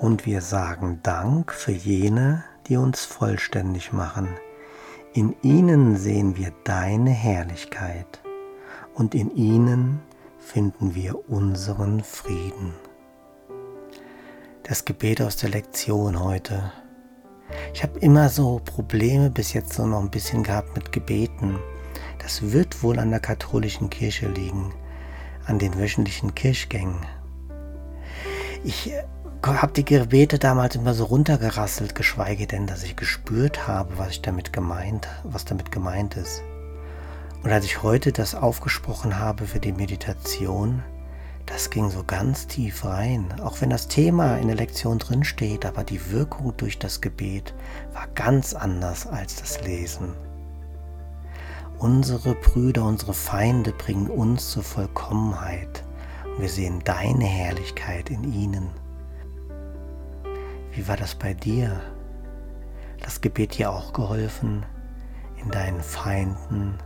Und wir sagen Dank für jene, die uns vollständig machen. In ihnen sehen wir deine Herrlichkeit und in ihnen finden wir unseren Frieden. Das Gebet aus der Lektion heute. Ich habe immer so Probleme bis jetzt so noch ein bisschen gehabt mit Gebeten. Das wird wohl an der katholischen Kirche liegen, an den wöchentlichen Kirchgängen. Ich habe die Gebete damals immer so runtergerasselt, geschweige denn, dass ich gespürt habe, was ich damit gemeint, was damit gemeint ist. Und als ich heute das aufgesprochen habe für die Meditation, das ging so ganz tief rein, auch wenn das Thema in der Lektion drin steht, aber die Wirkung durch das Gebet war ganz anders als das Lesen. Unsere Brüder, unsere Feinde bringen uns zur Vollkommenheit und wir sehen deine Herrlichkeit in ihnen. Wie war das bei dir? Das Gebet dir auch geholfen, in deinen Feinden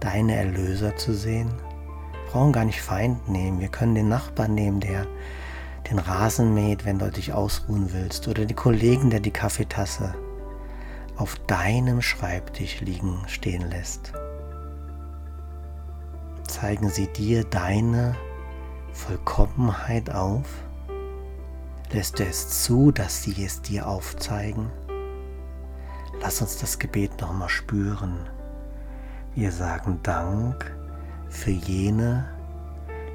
deine Erlöser zu sehen? Wir brauchen gar nicht Feind nehmen, wir können den Nachbarn nehmen, der den Rasen mäht, wenn du dich ausruhen willst, oder die Kollegen, der die Kaffeetasse auf deinem Schreibtisch liegen stehen lässt. Zeigen sie dir deine Vollkommenheit auf? Lässt du es zu, dass sie es dir aufzeigen? Lass uns das Gebet nochmal spüren. Wir sagen Dank für jene,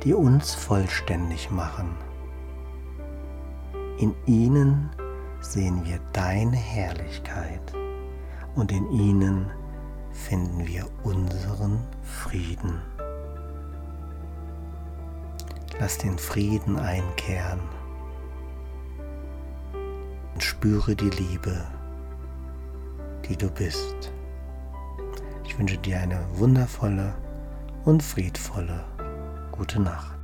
die uns vollständig machen. In ihnen sehen wir deine Herrlichkeit und in ihnen finden wir unseren Frieden. Lass den Frieden einkehren und spüre die Liebe, die du bist. Ich wünsche dir eine wundervolle und friedvolle gute Nacht.